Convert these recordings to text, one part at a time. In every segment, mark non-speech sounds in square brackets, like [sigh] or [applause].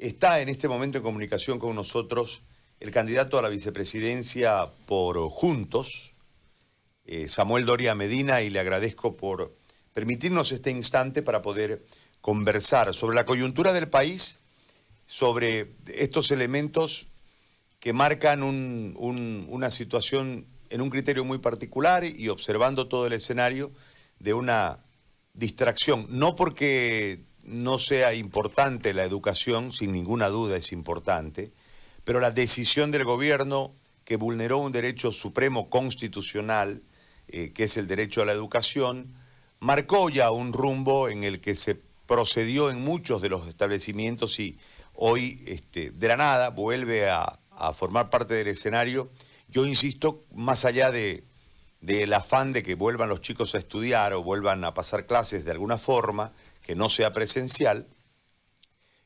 Está en este momento en comunicación con nosotros el candidato a la vicepresidencia por Juntos, eh, Samuel Doria Medina, y le agradezco por permitirnos este instante para poder conversar sobre la coyuntura del país, sobre estos elementos que marcan una situación en un criterio muy particular y observando todo el escenario de una distracción, no porque no sea importante la educación, sin ninguna duda es importante, pero la decisión del gobierno que vulneró un derecho supremo constitucional, eh, que es el derecho a la educación, marcó ya un rumbo en el que se procedió en muchos de los establecimientos y hoy este, de la nada vuelve a, formar parte del escenario. Yo insisto, más allá de, del afán de que vuelvan los chicos a estudiar o vuelvan a pasar clases de alguna forma, que no sea presencial,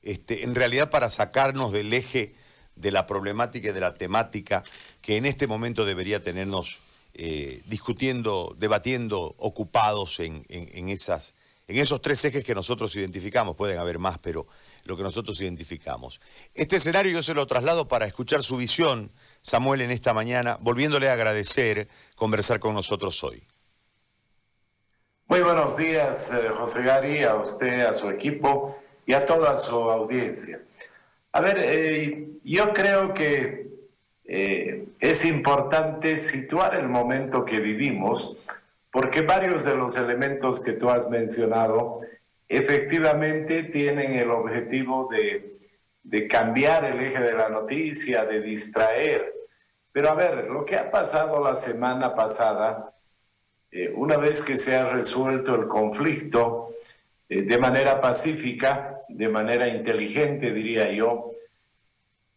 este, en realidad para sacarnos del eje de la problemática y de la temática que en este momento debería tenernos eh, discutiendo, debatiendo, ocupados en, esas, en esos tres ejes que nosotros identificamos. Pueden haber más, pero lo que nosotros identificamos. Este escenario yo se lo traslado para escuchar su visión, Samuel, en esta mañana, volviéndole a agradecer conversar con nosotros hoy. Muy buenos días, eh, José Gary, a usted, a su equipo y a toda su audiencia. A ver, eh, yo creo que eh, es importante situar el momento que vivimos, porque varios de los elementos que tú has mencionado efectivamente tienen el objetivo de, de cambiar el eje de la noticia, de distraer. Pero a ver, lo que ha pasado la semana pasada eh, una vez que se ha resuelto el conflicto eh, de manera pacífica, de manera inteligente, diría yo,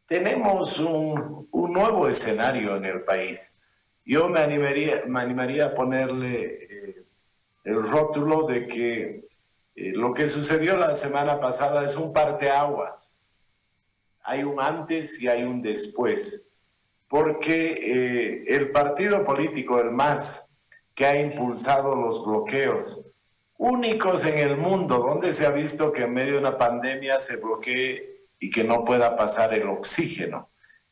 tenemos un, nuevo escenario en el país. Yo me animaría, me animaría a ponerle eh, el rótulo de que lo que sucedió la semana pasada es un parteaguas. Hay un antes y hay un después. Porque el partido político, el MAS, que ha impulsado los bloqueos únicos en el mundo, donde se ha visto que en medio de una pandemia se bloquee y que no pueda pasar el oxígeno.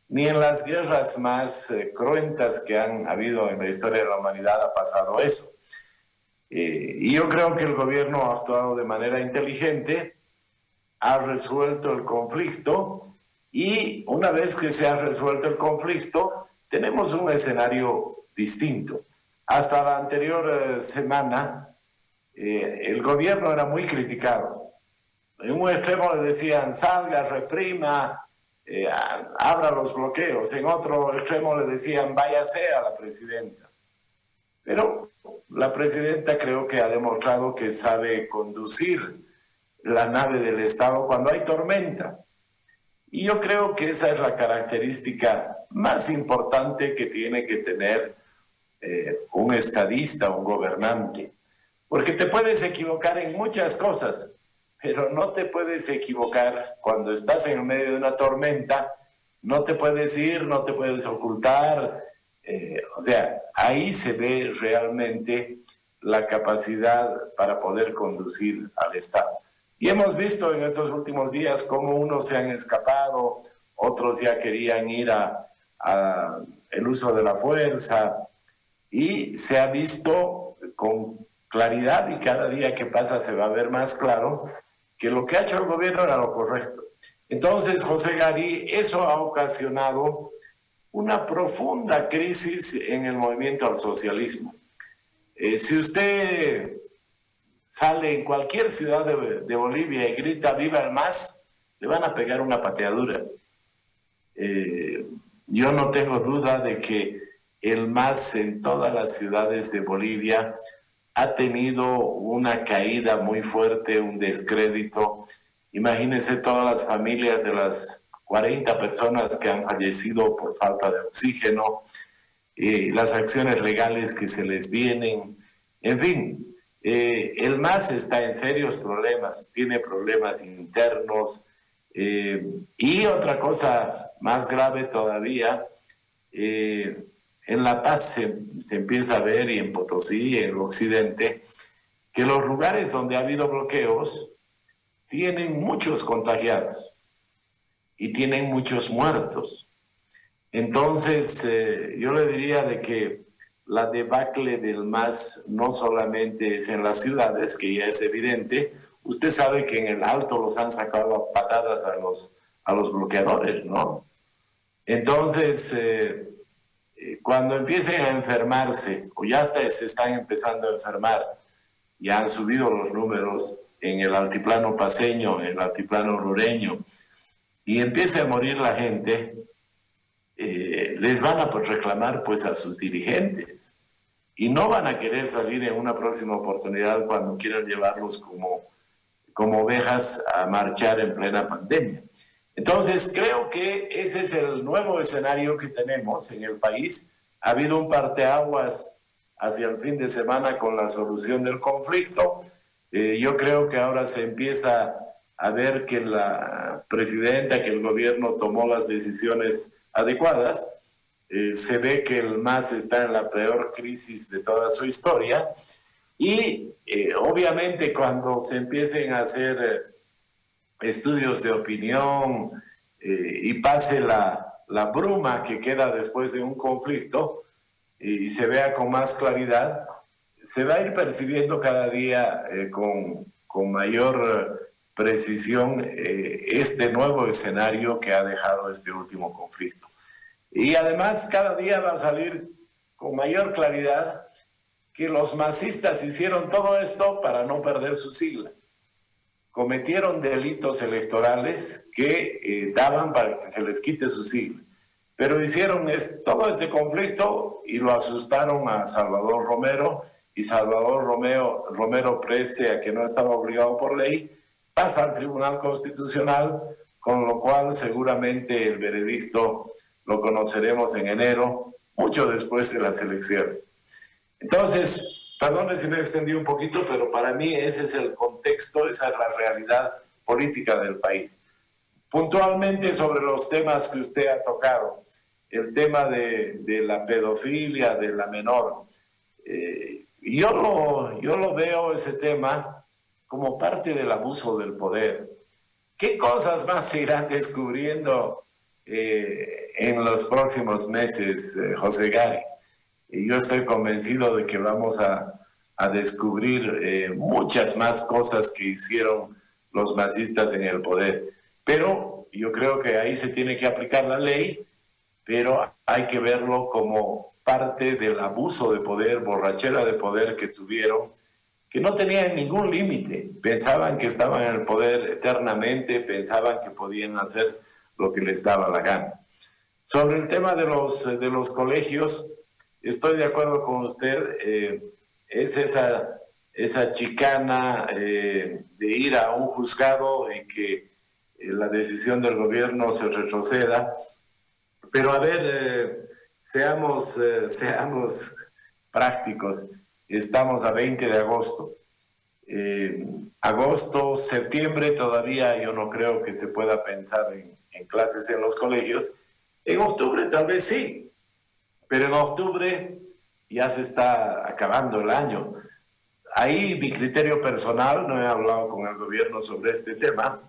Ni en las guerras más eh, cruentas que han habido en la historia de la humanidad ha pasado eso. Eh, y yo creo que el gobierno ha actuado de manera inteligente, ha resuelto el conflicto y una vez que se ha resuelto el conflicto, tenemos un escenario distinto. Hasta la anterior eh, semana, eh, el gobierno era muy criticado. En un extremo le decían, salga, reprima, eh, abra los bloqueos. En otro extremo le decían, váyase a la presidenta. Pero la presidenta creo que ha demostrado que sabe conducir la nave del Estado cuando hay tormenta. Y yo creo que esa es la característica más importante que tiene que tener eh, un estadista, un gobernante. Porque te puedes equivocar en muchas cosas, pero no te puedes equivocar cuando estás en medio de una tormenta, no te puedes ir, no te puedes ocultar. Eh, o sea, ahí se ve realmente la capacidad para poder conducir al Estado. Y hemos visto en estos últimos días cómo unos se han escapado, otros ya querían ir a, a el uso de la fuerza, y se ha visto con claridad y cada día que pasa se va a ver más claro que lo que ha hecho el gobierno era lo correcto. Entonces, José Gary, eso ha ocasionado una profunda crisis en el movimiento al socialismo. Eh, si usted sale en cualquier ciudad de, Bolivia y grita viva el MAS, le van a pegar una pateadura. Eh, yo no tengo duda de que el MAS en todas las ciudades de Bolivia ha tenido una caída muy fuerte, un descrédito. Imagínense todas las familias de las 40 personas que han fallecido por falta de oxígeno, eh, las acciones legales que se les vienen, en fin, eh, el MAS está en serios problemas, tiene problemas internos eh, y otra cosa más grave todavía, en La Paz se, empieza a ver y en Potosí, en el occidente, que los lugares donde ha habido bloqueos tienen muchos contagiados. y tienen muchos muertos. Entonces, eh, yo le diría de que la debacle del MAS no solamente es en las ciudades, que ya es evidente, usted sabe que en el alto los han sacado a patadas a los, a los bloqueadores, ¿no? Entonces, eh, eh, cuando empiecen a enfermarse, o ya hasta se están empezando a enfermar, ya han subido los números en el altiplano paseño, en el altiplano rureño, y empiece a morir la gente, eh, les van a reclamar pues a sus dirigentes y no van a querer salir en una próxima oportunidad cuando quieran llevarlos como, como ovejas a marchar en plena pandemia. Entonces, creo que ese es el nuevo escenario que tenemos en el país. Ha habido un parteaguas hacia el fin de semana con la solución del conflicto. Eh, yo creo que ahora se empieza a ver que la presidenta, que el gobierno tomó las decisiones adecuadas. Eh, se ve que el MAS está en la peor crisis de toda su historia y eh, obviamente cuando se empiecen a hacer estudios de opinión y pase la, la bruma que queda después de un conflicto y se vea con más claridad, se va a ir percibiendo cada día eh, con, con, mayor precisión eh, este nuevo escenario que ha dejado este último conflicto. Y además cada día va a salir con mayor claridad que los masistas hicieron todo esto para no perder su sigla. Cometieron delitos electorales que eh, daban para que se les quite su sigla. Pero hicieron todo este conflicto y lo asustaron a Salvador Romero y Salvador Romeo, Romero, prese a que no estaba obligado por ley, pasa al Tribunal Constitucional, con lo cual seguramente el veredicto lo conoceremos en enero, mucho después de las elecciones. Entonces, perdone si me extendí un poquito, pero para mí ese es el contexto, esa es la realidad política del país. Puntualmente sobre los temas que usted ha tocado, el tema de, de la pedofilia de la menor. Eh, yo lo, yo lo veo ese tema como parte del abuso del poder. ¿Qué cosas más se irán descubriendo eh, en los próximos meses, eh, José Gary? Y yo estoy convencido de que vamos a, a descubrir eh, muchas más cosas que hicieron los masistas en el poder. Pero yo creo que ahí se tiene que aplicar la ley, pero hay que verlo como parte del abuso de poder, borrachera de poder que tuvieron, que no tenían ningún límite. Pensaban que estaban en el poder eternamente, pensaban que podían hacer lo que les daba la gana. Sobre el tema de los, de los colegios, estoy de acuerdo con usted, eh, es esa, esa chicana eh, de ir a un juzgado y que eh, la decisión del gobierno se retroceda. Pero a ver, seamos, seamos prácticos. Estamos a 20 de agosto. Agosto, septiembre todavía yo no creo que se pueda pensar en, en, clases en los colegios. En octubre tal vez sí, pero en octubre ya se está acabando el año. Ahí mi criterio personal, no he hablado con el gobierno sobre este tema,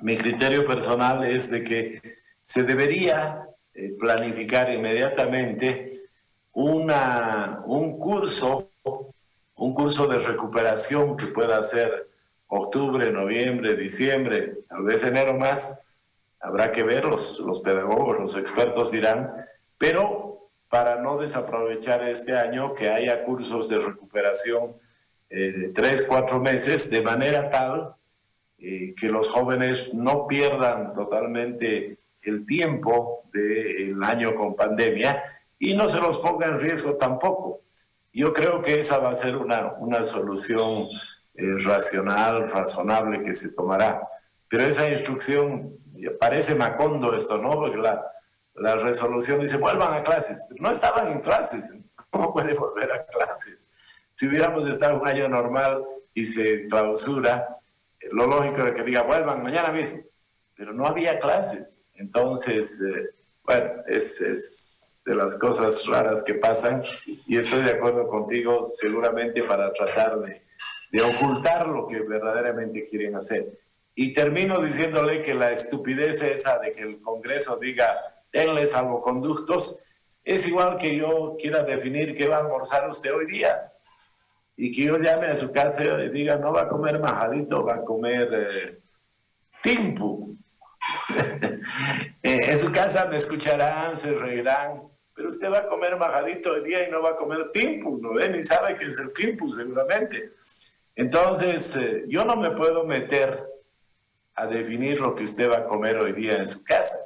mi criterio personal es de que se debería eh, planificar inmediatamente una, un curso, un curso de recuperación que pueda ser octubre, noviembre, diciembre, tal vez enero más, habrá que ver, los, los pedagogos, los expertos dirán, pero para no desaprovechar este año, que haya cursos de recuperación eh, de tres, cuatro meses, de manera tal eh, que los jóvenes no pierdan totalmente el tiempo del año con pandemia y no se los ponga en riesgo tampoco. Yo creo que esa va a ser una, una solución eh, racional, razonable que se tomará. Pero esa instrucción, parece macondo esto, ¿no? Porque la, la resolución dice, vuelvan a clases. no estaban en clases, ¿cómo puede volver a clases? Si hubiéramos estado un año normal y se clausura, lo lógico es que diga, vuelvan mañana mismo. Pero no había clases. Entonces, eh, bueno, es, es, de las cosas raras que pasan y estoy de acuerdo contigo seguramente para tratar de, de, ocultar lo que verdaderamente quieren hacer. y termino diciéndole que la estupidez esa de que el Congreso diga, denle salvoconductos, es igual que yo quiera definir qué va a almorzar usted hoy día. Y que yo llame a su casa y diga, no va a comer majadito, va a comer eh, timpu. [laughs] Eh, en su casa me escucharán, se reirán, pero usted va a comer majadito hoy día y no va a comer timpu, ¿no ve? Ni sabe qué es el timpu seguramente. Entonces, eh, yo no me puedo meter a definir lo que usted va a comer hoy día en su casa.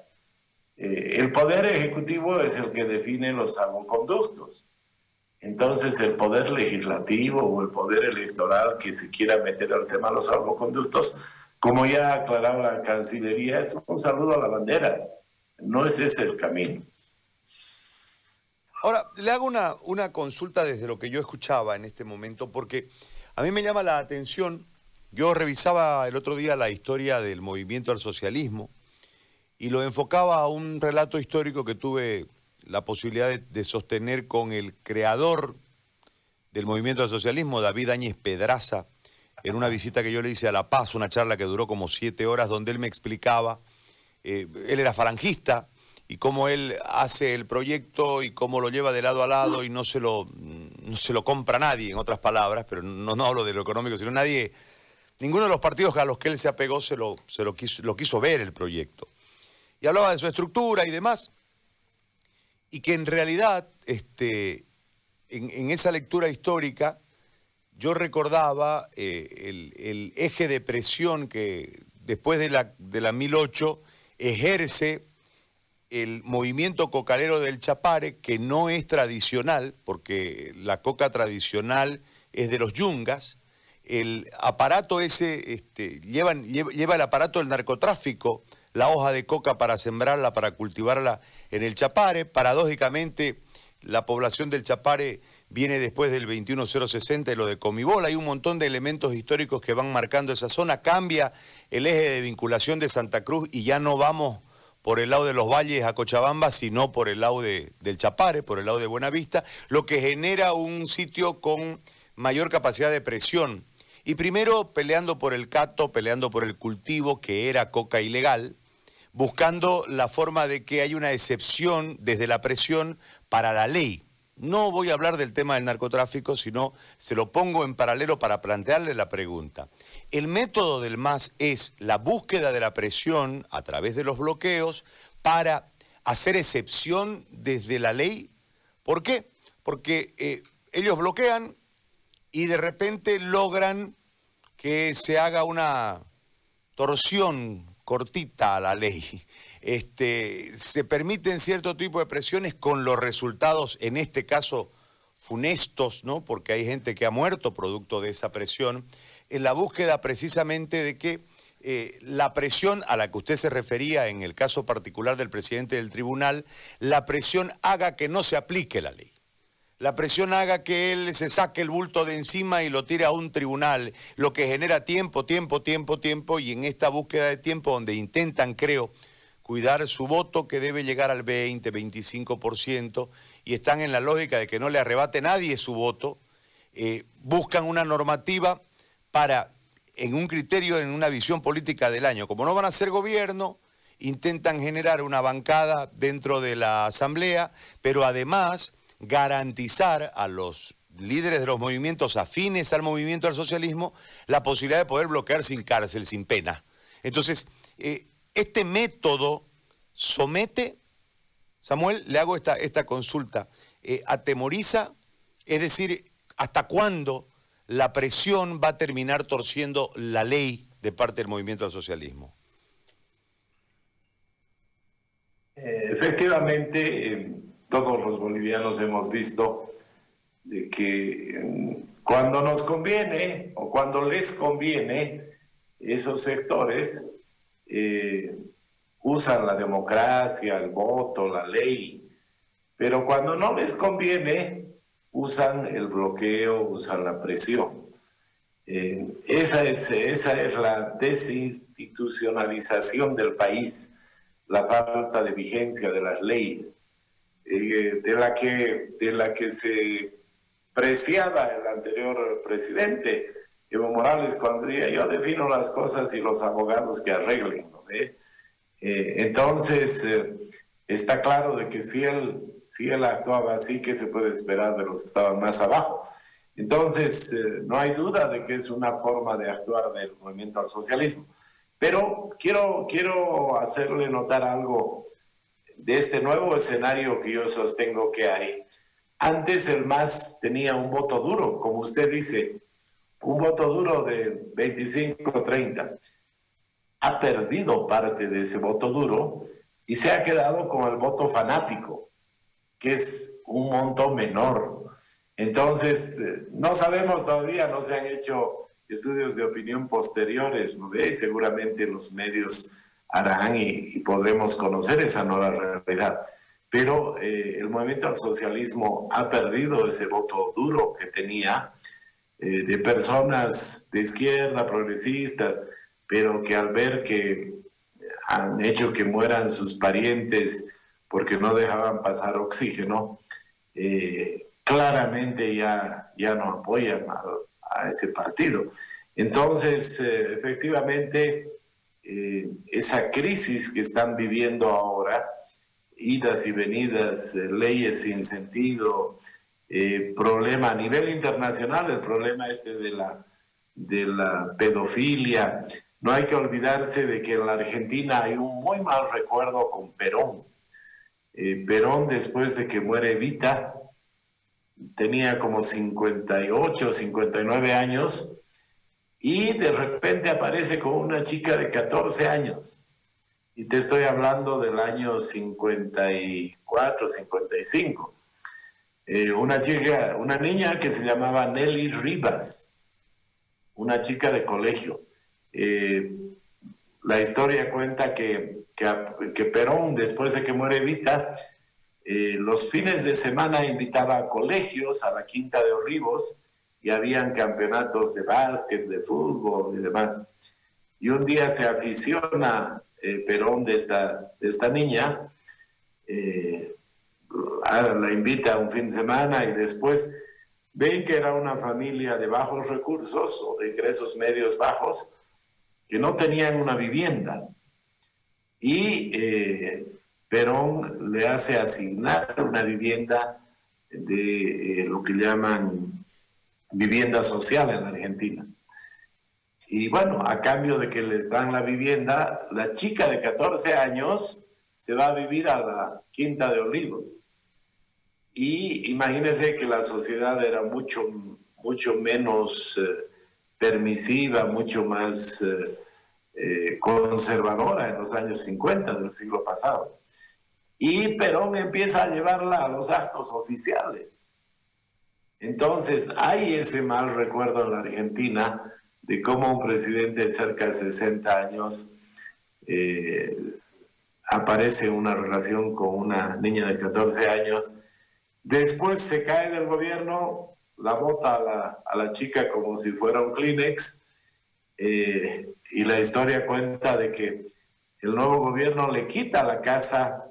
Eh, el poder ejecutivo es el que define los salvoconductos. Entonces, el poder legislativo o el poder electoral que se quiera meter al tema de los salvoconductos, como ya ha aclarado la Cancillería, es un saludo a la bandera. No es ese el camino. Ahora, le hago una, una consulta desde lo que yo escuchaba en este momento, porque a mí me llama la atención yo revisaba el otro día la historia del movimiento al socialismo y lo enfocaba a un relato histórico que tuve la posibilidad de, sostener con el creador del movimiento al socialismo, David Áñez Pedraza, en una visita que yo le hice a La Paz, una charla que duró como siete horas, donde él me explicaba, eh, él era falangista, y cómo él hace el proyecto y cómo lo lleva de lado a lado y no se lo, no se lo compra nadie, en otras palabras, pero no, hablo de lo económico, sino nadie Ninguno de los partidos a los que él se apegó se lo, se lo quiso ver el proyecto. Y hablaba de su estructura y demás. Y que en realidad, este, en, esa lectura histórica, yo recordaba eh, el, eje de presión que después de la, de la 1008 ejerce el movimiento cocalero del Chapare, que no es tradicional, porque la coca tradicional es de los yungas, el aparato ese, este, lleva, el aparato del narcotráfico, la hoja de coca para sembrarla, para cultivarla en el Chapare. Paradójicamente, la población del Chapare viene después del 21060 y lo de Comibol. Hay un montón de elementos históricos que van marcando esa zona. Cambia el eje de vinculación de Santa Cruz y ya no vamos por el lado de los valles a Cochabamba, sino por el lado del Chapare, por el lado de Buenavista, lo que genera un sitio con mayor capacidad de presión y primero peleando por el cato, peleando por el cultivo, que era coca ilegal, buscando la forma de que haya una excepción desde la presión para la ley. No voy a hablar del tema del narcotráfico, sino se lo pongo en paralelo para plantearle la pregunta. El método del MAS es la búsqueda de la presión a través de los bloqueos para hacer excepción desde la ley. ¿Por qué? Porque eh, ellos bloquean, y de repente logran que se haga una torsión cortita a la ley. Este, se permiten cierto tipo de presiones con los resultados, en este caso, funestos, ¿no? porque hay gente que ha muerto producto de esa presión, en la búsqueda precisamente de que eh, la presión a la que usted se refería en el caso particular del presidente del tribunal, la presión haga que no se aplique la ley la presión haga que él se saque el bulto de encima y lo tire a un tribunal, lo que genera tiempo, tiempo, tiempo, tiempo, y en esta búsqueda de tiempo donde intentan, creo, cuidar su voto que debe llegar al 20, 25%, y están en la lógica de que no le arrebate nadie su voto, eh, buscan una normativa para, en un criterio, en una visión política del año, como no van a ser gobierno, intentan generar una bancada dentro de la Asamblea, pero además garantizar a los líderes de los movimientos afines al movimiento al socialismo la posibilidad de poder bloquear sin cárcel, sin pena. Entonces, eh, este método somete, Samuel, le hago esta, esta consulta, eh, atemoriza, es decir, ¿hasta cuándo la presión va a terminar torciendo la ley de parte del movimiento al socialismo? Eh, efectivamente, todos los bolivianos hemos visto que mm, cuando nos conviene o cuando les conviene, esos sectores eh, usan la democracia, el voto, la ley, pero cuando no les conviene, usan el bloqueo, usan la presión. Eh, esa, es, esa es la desinstitucionalización del país, la falta de vigencia de las leyes. Eh, de, la que, de la que se preciaba el anterior presidente, Evo Morales cuando diga yo defino las cosas y los abogados que arreglen, ¿no? Eh, entonces, eh, está claro de que si él, si él actuaba así, ¿qué se puede esperar de los que estaban más abajo? Entonces, eh, no hay duda de que es una forma de actuar del movimiento al socialismo. Pero quiero, quiero hacerle notar algo de este nuevo escenario que yo sostengo que hay. Antes el MAS tenía un voto duro, como usted dice, un voto duro de 25-30. Ha perdido parte de ese voto duro y se ha quedado con el voto fanático, que es un monto menor. Entonces, eh, no sabemos todavía, no se han hecho estudios de opinión posteriores, ¿no seguramente los medios harán y, podremos conocer esa nueva realidad. Pero eh, el movimiento al socialismo ha perdido ese voto duro que tenía eh, de personas de izquierda, progresistas, pero que al ver que han hecho que mueran sus parientes porque no dejaban pasar oxígeno, eh, claramente ya, ya no apoyan a, ese partido. Entonces, eh, efectivamente, eh, esa crisis que están viviendo ahora, idas y venidas, leyes sin sentido, problema a nivel internacional, el problema este de la, de la pedofilia, no hay que olvidarse de que en la Argentina hay un muy mal recuerdo con Perón. Eh, Perón, después de que muere Evita, tenía como 58, 59 años y de repente aparece con una chica de 14 años. Y te estoy hablando del año 54, 55. Eh, una chica, una niña que se llamaba Nelly Rivas, una chica de colegio. Eh, la historia cuenta que, que, Perón, después de que muere Evita, eh, los fines de semana invitaba a colegios a la Quinta de Olivos y habían campeonatos de básquet, de fútbol y demás. Y un día se aficiona eh, Perón de esta, de esta niña, la invita un fin de semana y después ven que era una familia de bajos recursos o de ingresos medios bajos que no tenían una vivienda. Y eh, Perón le hace asignar una vivienda de eh, lo que llaman vivienda social en Argentina. Y bueno, a cambio de que les dan la vivienda, la chica de 14 años se va a vivir a la Quinta de Olivos. Y imagínense que la sociedad era mucho, mucho menos eh, permisiva, mucho más eh, eh, conservadora en los años 50 del siglo pasado. Y Perón empieza a llevarla a los actos oficiales. Entonces, hay ese mal recuerdo en la Argentina de cómo un presidente de cerca de 60 años eh, aparece en una relación con una niña de 14 años, después se cae del gobierno, la bota a la, a la chica como si fuera un Kleenex, eh, y la historia cuenta de que el nuevo gobierno le quita la casa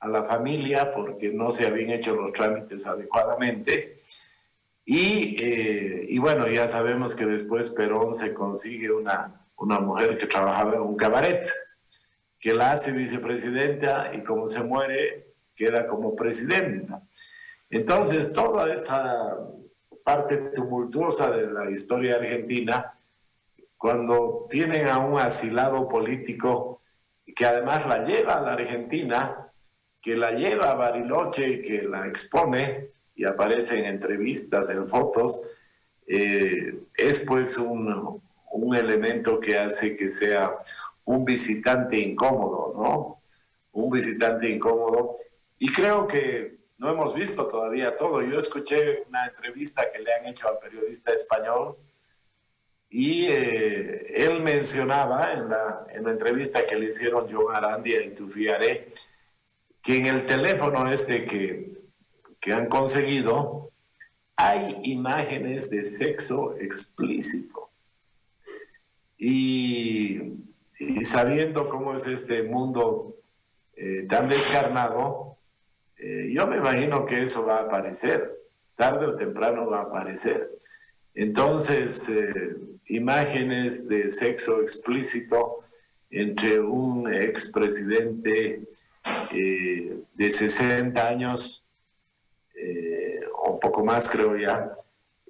a la familia porque no se habían hecho los trámites adecuadamente. Y, eh, y bueno, ya sabemos que después Perón se consigue una, una mujer que trabajaba en un cabaret, que la hace vicepresidenta y como se muere, queda como presidenta. Entonces, toda esa parte tumultuosa de la historia argentina, cuando tienen a un asilado político que además la lleva a la Argentina, que la lleva a Bariloche y que la expone y aparece en entrevistas, en fotos, eh, es pues un, un elemento que hace que sea un visitante incómodo, ¿no? Un visitante incómodo. Y creo que no hemos visto todavía todo. Yo escuché una entrevista que le han hecho al periodista español y eh, él mencionaba en la, en la, entrevista que le hicieron John Arandia y Tufiare que en el teléfono este que, que han conseguido hay imágenes de sexo explícito. Y, sabiendo cómo es este mundo eh, tan descarnado, eh, yo me imagino que eso va a aparecer, tarde o temprano va a aparecer. Entonces, eh, imágenes de sexo explícito entre un expresidente eh, de 60 años, eh, o un poco más creo ya,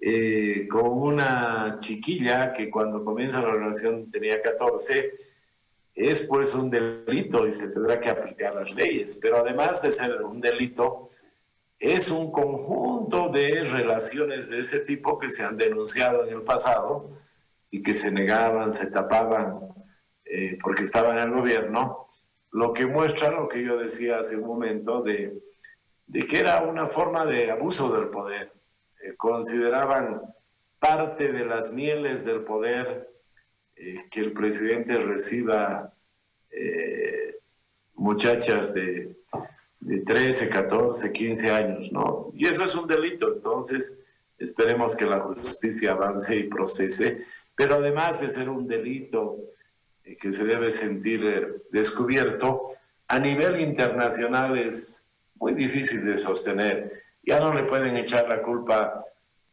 eh, con una chiquilla que cuando comienza la relación tenía 14, es pues un delito y se tendrá que aplicar las leyes. Pero además de ser un delito, es un conjunto de relaciones de ese tipo que se han denunciado en el pasado y que se negaban, se tapaban eh, porque estaban en el gobierno, lo que muestra lo que yo decía hace un momento de, de que era una forma de abuso del poder eh, consideraban parte de las mieles del poder eh, que el presidente reciba eh, muchachas de, de 13, 14, 15 años, ¿no? Y eso es un delito, entonces esperemos que la justicia avance y procese, pero además de ser un delito que se debe sentir descubierto, a nivel internacional es muy difícil de sostener ya no le pueden echar la culpa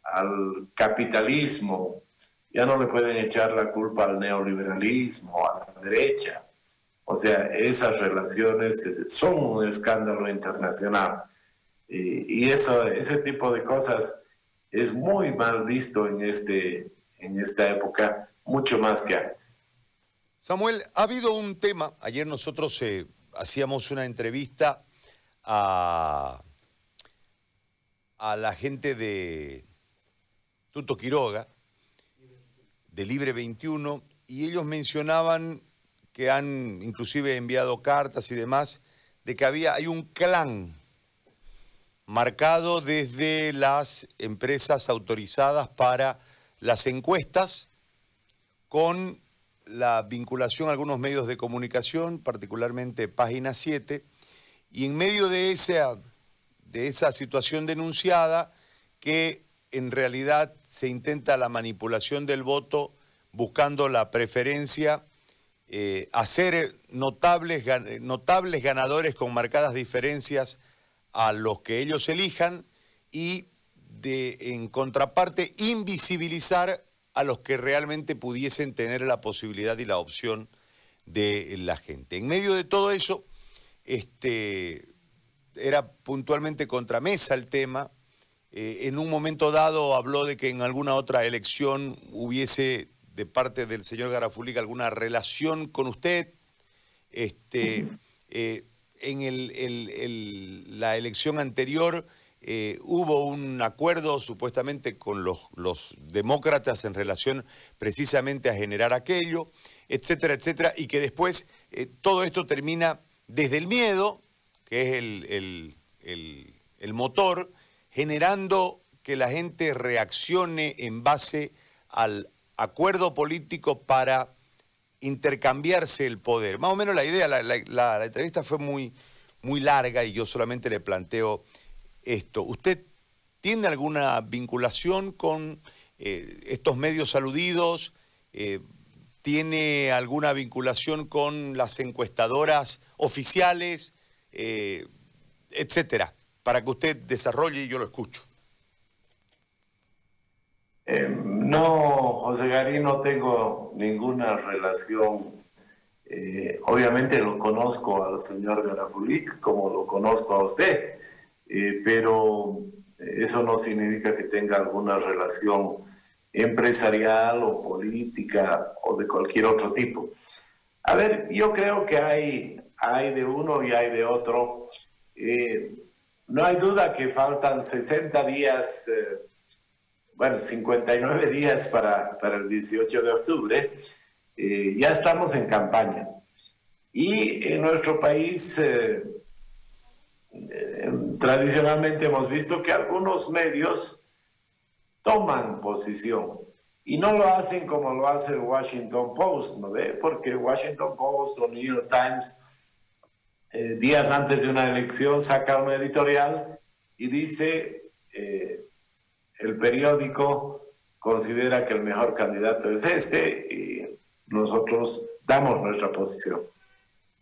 al capitalismo, ya no le pueden echar la culpa al neoliberalismo, a la derecha. O sea, esas relaciones son un escándalo internacional. Y, eso, ese tipo de cosas es muy mal visto en, este, en esta época, mucho más que antes. Samuel, ha habido un tema, ayer nosotros eh, hacíamos una entrevista a a la gente de Tuto Quiroga, de Libre 21, y ellos mencionaban que han inclusive enviado cartas y demás, de que había, hay un clan marcado desde las empresas autorizadas para las encuestas con la vinculación a algunos medios de comunicación, particularmente Página 7, y en medio de esa de esa situación denunciada que en realidad se intenta la manipulación del voto buscando la preferencia, eh, hacer notables, notables ganadores con marcadas diferencias a los que ellos elijan y de, en contraparte invisibilizar a los que realmente pudiesen tener la posibilidad y la opción de la gente. En medio de todo eso, este, era puntualmente contramesa el tema. Eh, en un momento dado habló de que en alguna otra elección hubiese de parte del señor Garafulica alguna relación con usted. Este, eh, en la elección anterior eh, hubo un acuerdo supuestamente con los, los, demócratas en relación precisamente a generar aquello, etcétera, etcétera, y que después todo esto termina desde el miedo, que es el, motor, generando que la gente reaccione en base al acuerdo político para intercambiarse el poder. Más o menos la idea, la, entrevista fue muy, muy larga y yo solamente le planteo esto. ¿Usted tiene alguna vinculación con eh, estos medios aludidos? Eh, ¿Tiene alguna vinculación con las encuestadoras oficiales? eh, etcétera, para que usted desarrolle y yo lo escucho. Eh, no, José Gary, no tengo ninguna relación. Eh, obviamente lo conozco al señor Garafulik como lo conozco a usted, eh, pero eso no significa que tenga alguna relación empresarial o política o de cualquier otro tipo. A ver, yo creo que hay hay de uno y hay de otro. Eh, no hay duda que faltan 60 días, eh, bueno, 59 días para, para, el 18 de octubre. Eh, ya estamos en campaña. Y en nuestro país, tradicionalmente hemos visto que algunos medios toman posición. Y no lo hacen como lo hace el Washington Post, ¿no ve? Porque Washington Post o New York Times eh, días antes de una elección saca una editorial y dice, eh, el periódico considera que el mejor candidato es este y nosotros damos nuestra posición.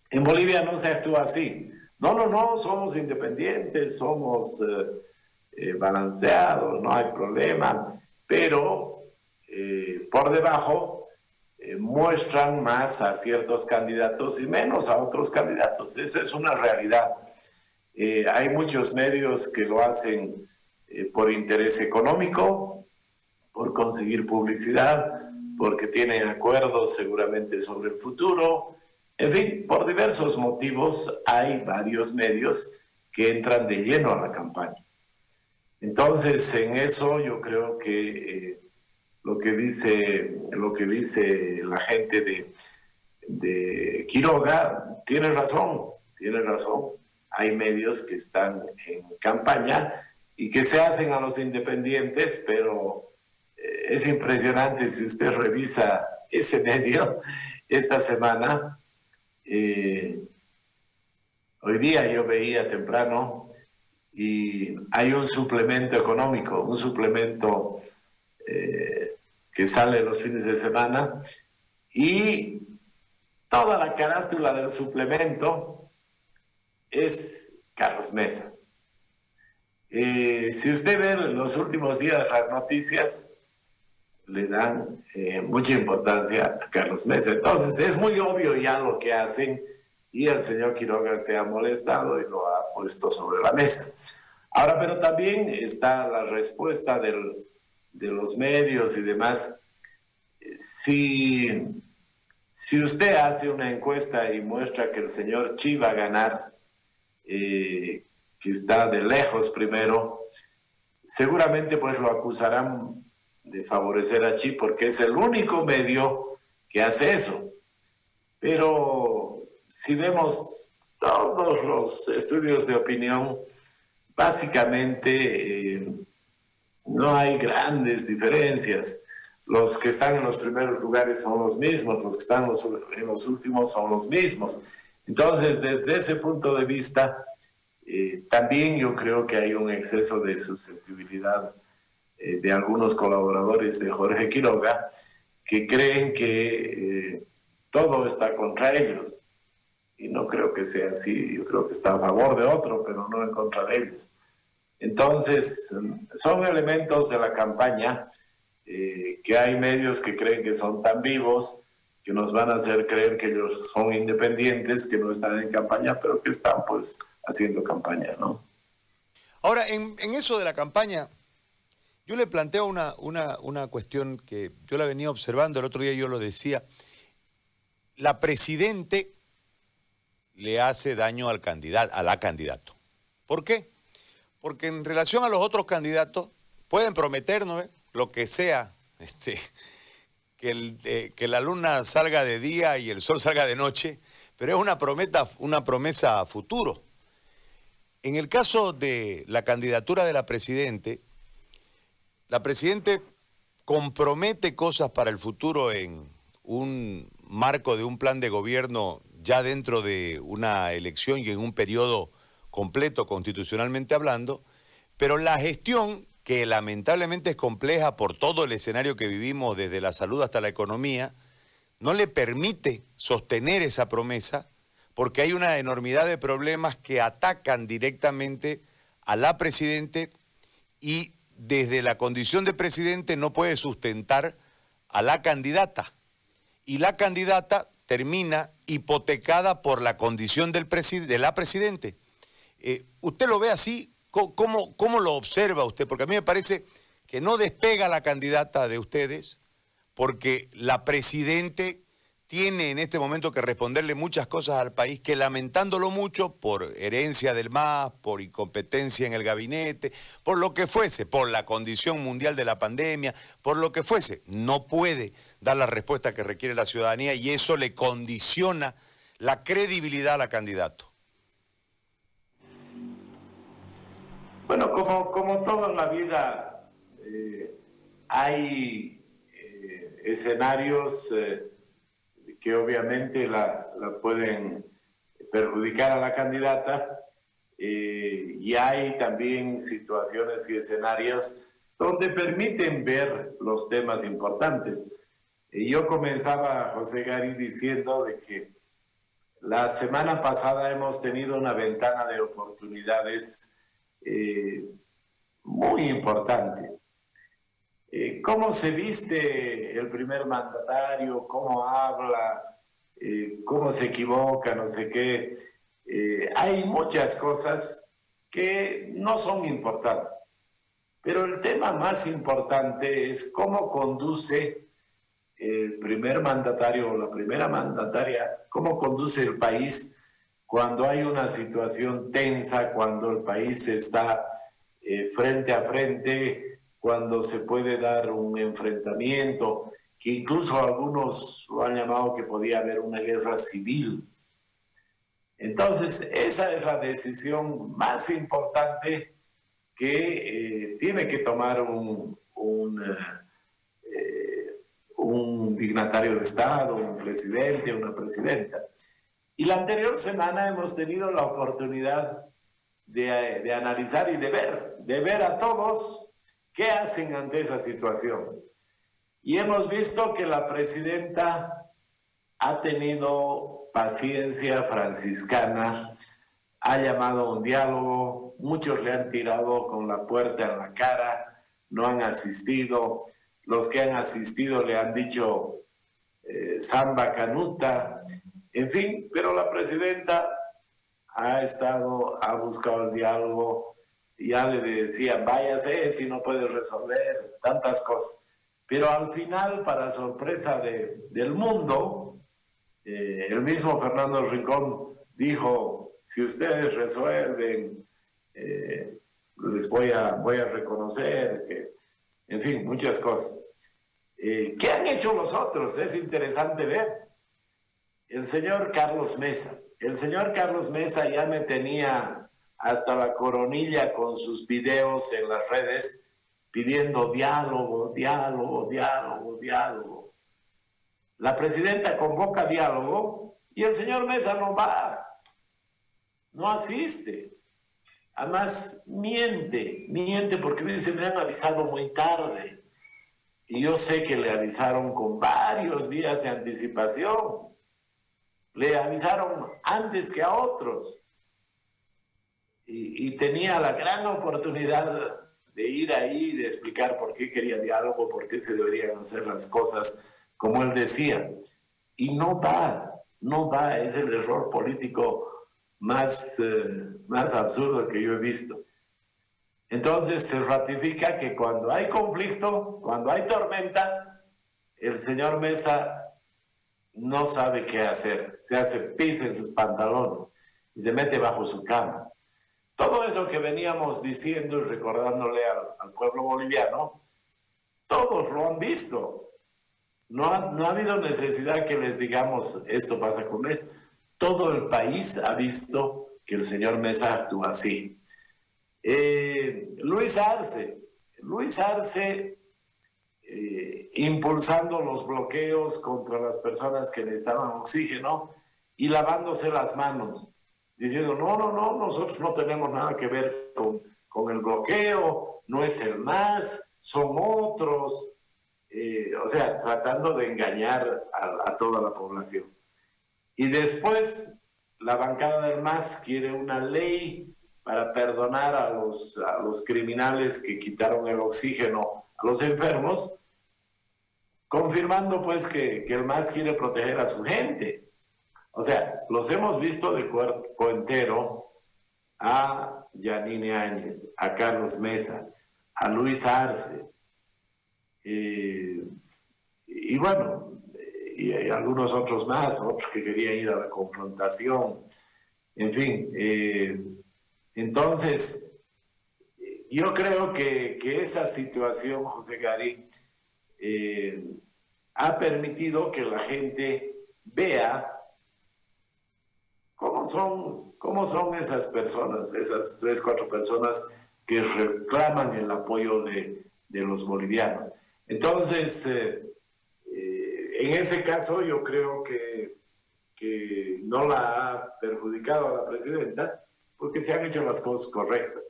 En Bolivia no se actúa así. No, no, no, somos independientes, somos eh, balanceados, no hay problema, pero eh, por debajo eh, muestran más a ciertos candidatos y menos a otros candidatos. Esa es una realidad. hay muchos medios que lo hacen por interés económico, por conseguir publicidad, porque tienen acuerdos seguramente sobre el futuro. En fin, por diversos motivos hay varios medios que entran de lleno a la campaña. Entonces, en eso yo creo que eh, lo que dice lo que dice la gente de, de Quiroga tiene razón, tiene razón. Hay medios que están en campaña y que se hacen a los independientes, pero eh, es impresionante si usted revisa ese [laughs] medio esta semana. Eh, hoy día yo veía temprano y hay un suplemento económico, un suplemento eh, que sale los fines de semana y toda la carátula del suplemento es Carlos Mesa. si usted ve los últimos días las noticias, le dan eh, mucha importancia a Carlos Mesa. Entonces es muy obvio ya lo que hacen y el señor Quiroga se ha molestado y lo ha puesto sobre la mesa. Ahora, pero también está la respuesta del, de los medios y demás. Si, si usted hace una encuesta y muestra que el señor Chi va a ganar, eh, que está de lejos primero, seguramente pues lo acusarán de favorecer a Chi porque es el único medio que hace eso. Pero si vemos todos los estudios de opinión, básicamente eh, no hay grandes diferencias. Los que están en los primeros lugares son los mismos, los que están en los, últimos son los mismos. Entonces, desde ese punto de vista, eh, también yo creo que hay un exceso de susceptibilidad eh, de algunos colaboradores de Jorge Quiroga que creen que eh, todo está contra ellos. Y no creo que sea así, yo creo que está a favor de otro, pero no en contra de ellos. Entonces, son elementos de la campaña eh, que hay medios que creen que son tan vivos que nos van a hacer creer que ellos son independientes, que no están en campaña, pero que están pues haciendo campaña, ¿no? Ahora, en, eso de la campaña, yo le planteo una, una, cuestión que yo la venía observando, el otro día yo lo decía. La presidente le hace daño al candidato, a la candidato. ¿Por qué? Porque en relación a los otros candidatos, pueden prometernos lo que sea, [laughs] este, que, eh, que la luna salga de día y el sol salga de noche, pero es una, promesa, una promesa a futuro. En el caso de la candidatura de la presidente, la Presidente compromete cosas para el futuro en un marco de un plan de gobierno ya dentro de una elección y en un periodo completo constitucionalmente hablando, pero la gestión, que lamentablemente es compleja por todo el escenario que vivimos desde la salud hasta la economía, no le permite sostener esa promesa porque hay una enormidad de problemas que atacan directamente a la Presidente y desde la condición de presidente no puede sustentar a la candidata. Y la candidata termina hipotecada por la condición del de la presidente. Eh, ¿Usted lo ve así? ¿Cómo, ¿Cómo lo observa usted? Porque a mí me parece que no despega la candidata de ustedes porque la presidente tiene en este momento que responderle muchas cosas al país que lamentándolo mucho por herencia del MAS, por incompetencia en el gabinete, por lo que fuese, por la condición mundial de la pandemia, por lo que fuese, no puede dar la respuesta que requiere la ciudadanía y eso le condiciona la credibilidad a la candidato. Bueno, como, como toda la vida eh, hay eh, escenarios... Eh, que obviamente la, pueden perjudicar a la candidata eh, y hay también situaciones y escenarios donde permiten ver los temas importantes. Y yo comenzaba, José Gary, diciendo de que la semana pasada hemos tenido una ventana de oportunidades eh, muy importante. eh, cómo se viste el primer mandatario, cómo habla, eh, cómo se equivoca, no sé qué. Eh, hay muchas cosas que no son importantes, pero el tema más importante es cómo conduce el primer mandatario o la primera mandataria, cómo conduce el país cuando hay una situación tensa, cuando el país está eh, frente a frente, cuando se puede dar un enfrentamiento, que incluso algunos lo han llamado que podía haber una guerra civil. Entonces, esa es la decisión más importante que eh, tiene que tomar un, un, eh, un dignatario de Estado, un presidente, una presidenta. Y la anterior semana hemos tenido la oportunidad de, analizar y de ver, de ver a todos qué hacen ante esa situación. Y hemos visto que la presidenta ha tenido paciencia franciscana, ha llamado a un diálogo, muchos le han tirado con la puerta en la cara, no han asistido, los que han asistido le han dicho eh, samba canuta, en fin, pero la presidenta ha estado, ha buscado el diálogo, ya le decía, váyase si no puede resolver tantas cosas. Pero al final, para sorpresa de, del mundo, eh, el mismo Fernando Rincón dijo, si ustedes resuelven, eh, les voy a, voy a reconocer que, en fin, muchas cosas. Eh, ¿Qué han hecho los otros? Es interesante ver el señor Carlos Mesa. El señor Carlos Mesa ya me tenía hasta la coronilla con sus videos en las redes pidiendo diálogo, diálogo, diálogo, diálogo. La presidenta convoca diálogo y el señor Mesa no va, no asiste. Además, miente, miente porque dice, me han avisado muy tarde. Y yo sé que le avisaron con varios días de anticipación le avisaron antes que a otros. Y, tenía la gran oportunidad de ir ahí, de explicar por qué quería diálogo, por qué se deberían hacer las cosas como él decía. Y no va, no va, es el error político más, eh, más absurdo que yo he visto. Entonces se ratifica que cuando hay conflicto, cuando hay tormenta, el señor Mesa no sabe qué hacer, se hace pis en sus pantalones y se mete bajo su cama. Todo eso que veníamos diciendo y recordándole al, pueblo boliviano, todos lo han visto. No ha, no ha habido necesidad que les digamos esto pasa con eso. Todo el país ha visto que el señor Mesa actúa así. Eh, Luis Arce, Luis Arce eh, impulsando los bloqueos contra las personas que necesitaban oxígeno y lavándose las manos, diciendo, no, no, no, nosotros no tenemos nada que ver con, con el bloqueo, no es el MAS, son otros, eh, o sea, tratando de engañar a, a toda la población. Y después la bancada del MAS quiere una ley para perdonar a los, a los criminales que quitaron el oxígeno a los enfermos, confirmando pues que, el MAS quiere proteger a su gente. O sea, los hemos visto de cuerpo entero a Yanine Áñez, a Carlos Mesa, a Luis Arce, eh, y bueno, y algunos otros más, otros que querían ir a la confrontación, en fin. Eh, entonces, yo creo que, que esa situación, José Gary, eh, ha permitido que la gente vea cómo son, cómo son esas personas, esas tres, cuatro personas que reclaman el apoyo de, de los bolivianos. Entonces, eh, eh, en ese caso yo creo que, que no la ha perjudicado a la presidenta porque se han hecho las cosas correctas.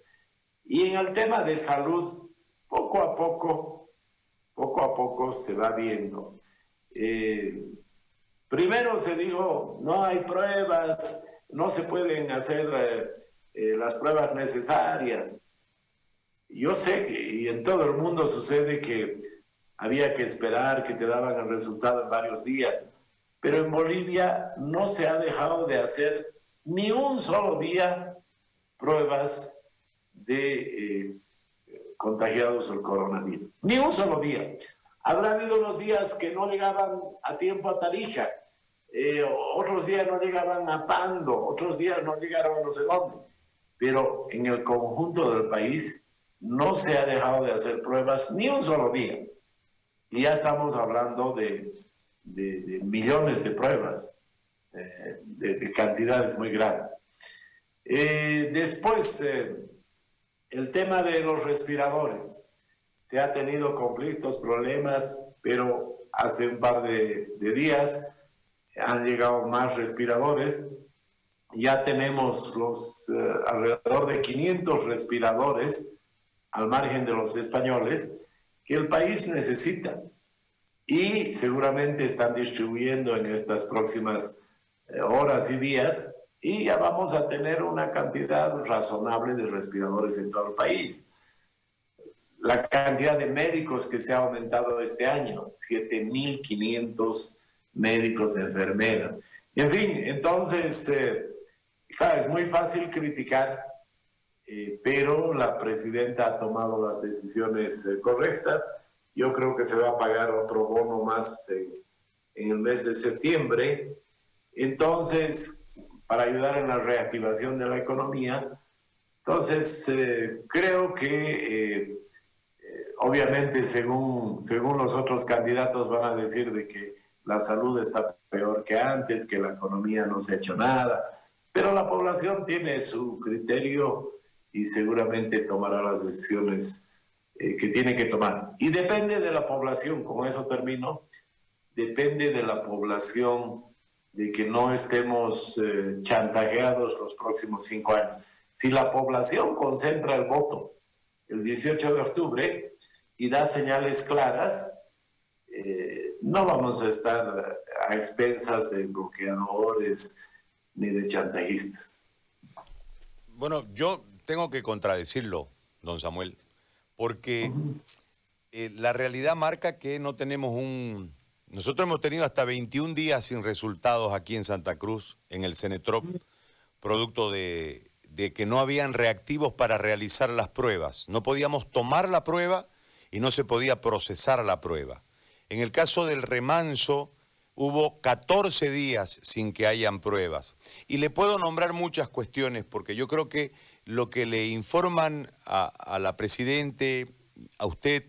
Y en el tema de salud, poco a poco, poco a poco se va viendo. Eh, primero se dijo, no hay pruebas, no se pueden hacer eh, eh, las pruebas necesarias. Yo sé que, y en todo el mundo sucede que había que esperar que te daban el resultado en varios días. Pero en Bolivia no se ha dejado de hacer ni un solo día pruebas de eh, contagiados del coronavirus. Ni un solo día. Habrá habido unos días que no llegaban a tiempo a Tarija, eh, otros días no llegaban a Pando, otros días no llegaron a no sé dónde. Pero en el conjunto del país no se ha dejado de hacer pruebas ni un solo día. Y ya estamos hablando de, de, millones de pruebas, eh, de, cantidades muy grandes. Eh, después, el tema de los respiradores. Se ha tenido conflictos, problemas, pero hace un par de, días han llegado más respiradores. Ya tenemos los eh, alrededor de 500 respiradores al margen de los españoles que el país necesita y seguramente están distribuyendo en estas próximas eh, horas y días y ya vamos a tener una cantidad razonable de respiradores en todo el país. La cantidad de médicos que se ha aumentado este año, 7.500 médicos enfermeras. En fin, entonces, eh, es muy fácil criticar, eh, pero la presidenta ha tomado las decisiones eh, correctas. Yo creo que se va a pagar otro bono más en el mes de septiembre. Entonces, para ayudar en la reactivación de la economía. Entonces, eh, creo que eh, eh, obviamente según, según los otros candidatos van a decir de que la salud está peor que antes, que la economía no se ha hecho nada, pero la población tiene su criterio y seguramente tomará las decisiones que tiene que tomar. Y depende de la población, con eso termino, depende de la población de que no estemos eh, chantajeados los próximos cinco años. Si la población concentra el voto el 18 de octubre y da señales claras, eh, no vamos a estar a expensas de bloqueadores ni de chantajistas. Bueno, yo tengo que contradecirlo, don Samuel, porque eh, la realidad marca que no tenemos un nosotros hemos tenido hasta 21 días sin resultados aquí en Santa Cruz, en el Cenetrop, producto de, que no habían reactivos para realizar las pruebas. No podíamos tomar la prueba y no se podía procesar la prueba. En el caso del remanso, hubo 14 días sin que hayan pruebas. Y le puedo nombrar muchas cuestiones, porque yo creo que lo que le informan a, a la Presidente, a usted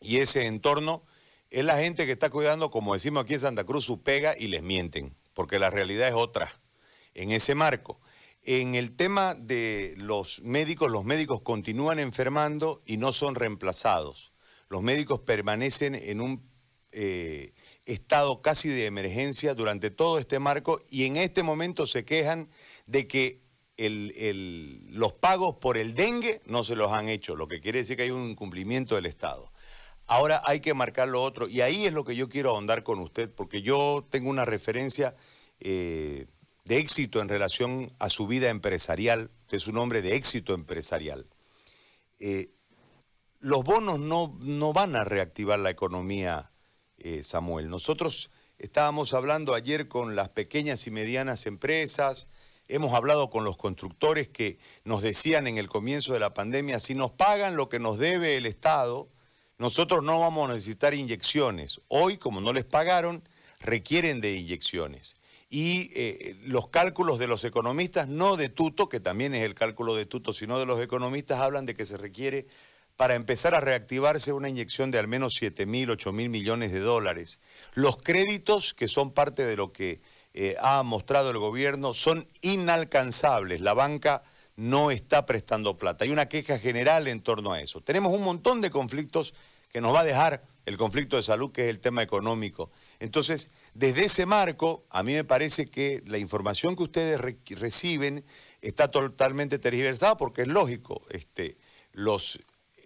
y ese entorno, es la gente que está cuidando, como decimos aquí en Santa Cruz, su pega y les mienten, porque la realidad es otra. En ese marco, en el tema de los médicos, los médicos continúan enfermando y no son reemplazados. Los médicos permanecen en un eh, estado casi de emergencia durante todo este marco y en este momento se quejan de que los pagos por el dengue no se los han hecho, lo que quiere decir que hay un incumplimiento del Estado. Ahora hay que marcar lo otro, y ahí es lo que yo quiero ahondar con usted, porque yo tengo una referencia eh, de éxito en relación a su vida empresarial, usted es un hombre de éxito empresarial. Eh, los bonos no, no, van a reactivar la economía, eh, Samuel. Nosotros estábamos hablando ayer con las pequeñas y medianas empresas, hemos hablado con los constructores que nos decían en el comienzo de la pandemia, si nos pagan lo que nos debe el Estado, nosotros no vamos a necesitar inyecciones. Hoy, como no les pagaron, requieren de inyecciones. Y eh, los cálculos de los economistas, no de Tuto, que también es el cálculo de Tuto, sino de los economistas, hablan de que se requiere para empezar a reactivarse una inyección de al menos 7 mil, 8 mil millones de dólares. Los créditos, que son parte de lo que eh, ha mostrado el gobierno, son inalcanzables. La banca no está prestando plata. Hay una queja general en torno a eso. Tenemos un montón de conflictos que nos va a dejar el conflicto de salud, que es el tema económico. Entonces, desde ese marco, a mí me parece que la información que ustedes reciben está totalmente tergiversada porque es lógico, este, los,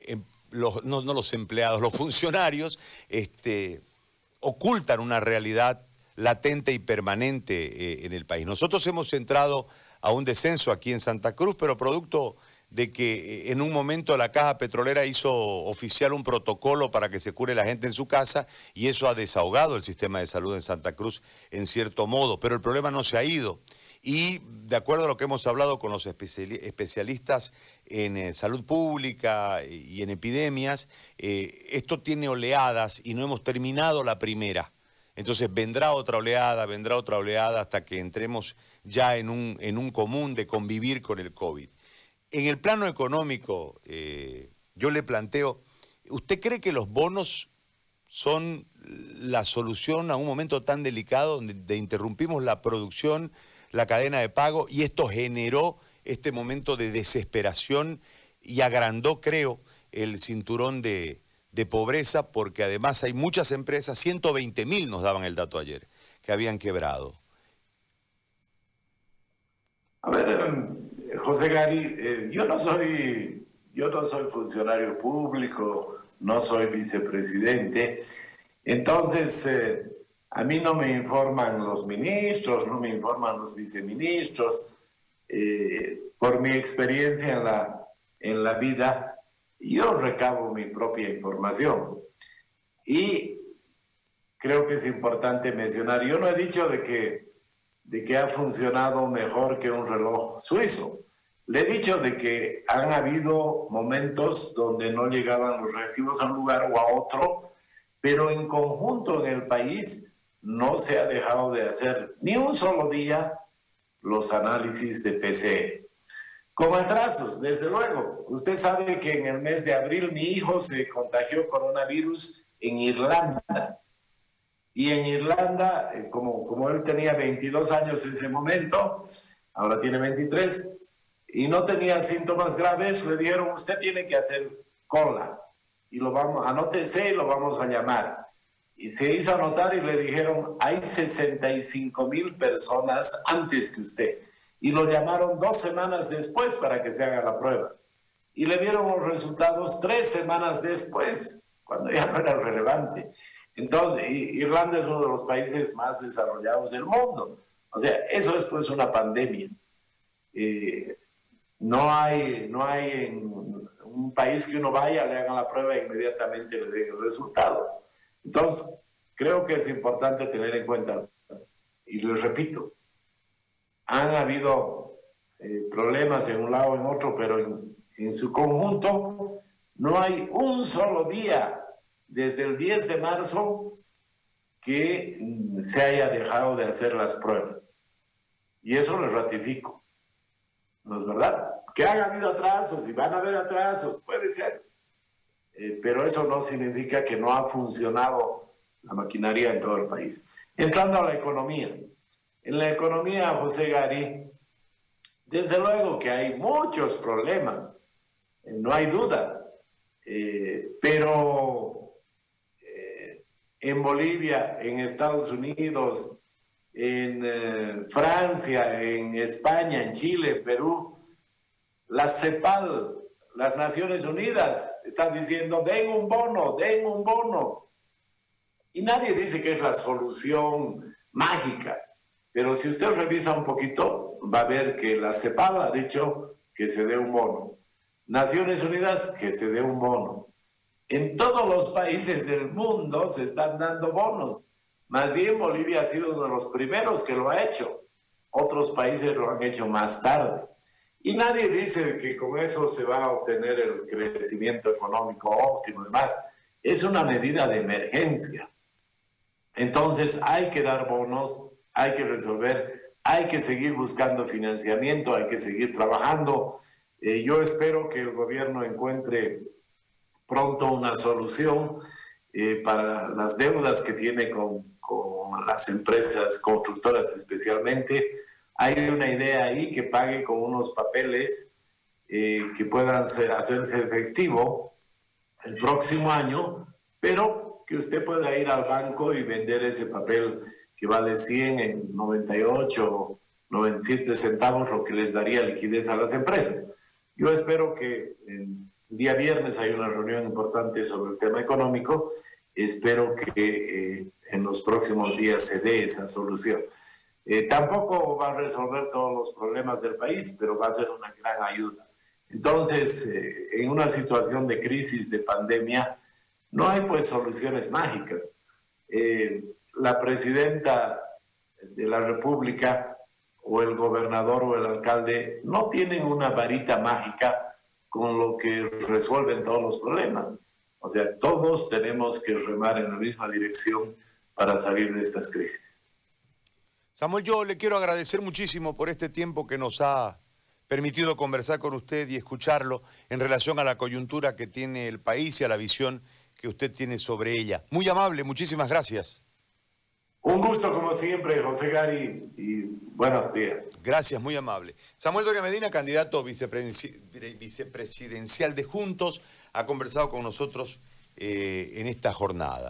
em, no, los empleados, los [laughs] funcionarios este, ocultan una realidad latente y permanente eh, en el país. Nosotros hemos entrado a un descenso aquí en Santa Cruz, pero producto de que eh, en un momento la caja petrolera hizo oficial un protocolo para que se cure la gente en su casa y eso ha desahogado el sistema de salud en Santa Cruz en cierto modo, pero el problema no se ha ido. Y de acuerdo a lo que hemos hablado con los especialistas en eh, salud pública y en epidemias, eh, esto tiene oleadas y no hemos terminado la primera. Entonces vendrá otra oleada, vendrá otra oleada hasta que entremos ya en un, en un común de convivir con el COVID. En el plano económico, eh, yo le planteo, ¿usted cree que los bonos son la solución a un momento tan delicado donde interrumpimos la producción, la cadena de pago y esto generó este momento de desesperación y agrandó, creo, el cinturón de, de pobreza porque además hay muchas empresas, 120 mil nos daban el dato ayer, que habían quebrado. A ver, José Gary, eh, yo no soy, yo no soy funcionario público, no soy vicepresidente, entonces eh, a mí no me informan los ministros, no me informan los viceministros. Eh, por mi experiencia en la, en la vida, yo recabo mi propia información. Y creo que es importante mencionar, yo no he dicho de que, de que ha funcionado mejor que un reloj suizo. Le he dicho de que han habido momentos donde no llegaban los reactivos a un lugar o a otro, pero en conjunto en el país no se ha dejado de hacer ni un solo día los análisis de PCE. Con atrasos, desde luego. Usted sabe que en el mes de abril mi hijo se contagió coronavirus en Irlanda. Y en Irlanda, eh, como, como él tenía 22 años en ese momento, ahora tiene 23, y no tenía síntomas graves, le dijeron, usted tiene que hacer cola y lo vamos, anótese y lo vamos a llamar. Y se hizo anotar y le dijeron, hay 65 mil personas antes que usted. Y lo llamaron dos semanas después para que se haga la prueba. Y le dieron los resultados tres semanas después, cuando ya no era relevante. Entonces, Irlanda es uno de los países más desarrollados del mundo. O sea, eso es pues una pandemia. Eh, no hay, no hay en un país que uno vaya, le hagan la prueba e inmediatamente le den el resultado. Entonces, creo que es importante tener en cuenta, y lo repito, han habido eh, problemas en un lado o en otro, pero en, en su conjunto no hay un solo día desde el 10 de marzo que se haya dejado de hacer las pruebas. Y eso lo ratifico. ¿No es verdad? Que haya habido atrasos y van a haber atrasos, puede ser, eh, pero eso no significa que no ha funcionado la maquinaria en todo el país. Entrando a la economía. En la economía, José Gari, desde luego que hay muchos problemas, eh, no hay duda, eh, pero en Bolivia, en Estados Unidos, en eh, Francia, en España, en Chile, Perú, la CEPAL, las Naciones Unidas, están diciendo, den un bono, den un bono. Y nadie dice que es la solución mágica, pero si usted revisa un poquito, va a ver que la CEPAL ha dicho que se dé un bono. Naciones Unidas, que se dé un bono. En todos los países del mundo se están dando bonos. Más bien Bolivia ha sido uno de los primeros que lo ha hecho. Otros países lo han hecho más tarde. Y nadie dice que con eso se va a obtener el crecimiento económico óptimo y demás. Es una medida de emergencia. Entonces hay que dar bonos, hay que resolver, hay que seguir buscando financiamiento, hay que seguir trabajando. Eh, yo espero que el gobierno encuentre pronto una solución eh, para las deudas que tiene con, con las empresas constructoras especialmente. Hay una idea ahí que pague con unos papeles eh, que puedan hacerse efectivo el próximo año, pero que usted pueda ir al banco y vender ese papel que vale 100 en 98 97 centavos, lo que les daría liquidez a las empresas. Yo espero que el día viernes hay una reunión importante sobre el tema económico. Espero que eh, en los próximos días se dé esa solución. Eh, tampoco va a resolver todos los problemas del país, pero va a ser una gran ayuda. Entonces, eh, en una situación de crisis, de pandemia, no hay pues soluciones mágicas. Eh, la presidenta de la República o el gobernador o el alcalde no tienen una varita mágica con lo que resuelven todos los problemas. O sea, todos tenemos que remar en la misma dirección para salir de estas crisis. Samuel, yo le quiero agradecer muchísimo por este tiempo que nos ha permitido conversar con usted y escucharlo en relación a la coyuntura que tiene el país y a la visión que usted tiene sobre ella. Muy amable, muchísimas gracias. Un gusto como siempre, José Gary, y buenos días. Gracias, muy amable. Samuel Doria Medina, candidato vicepresidencial de Juntos, ha conversado con nosotros eh, en esta jornada.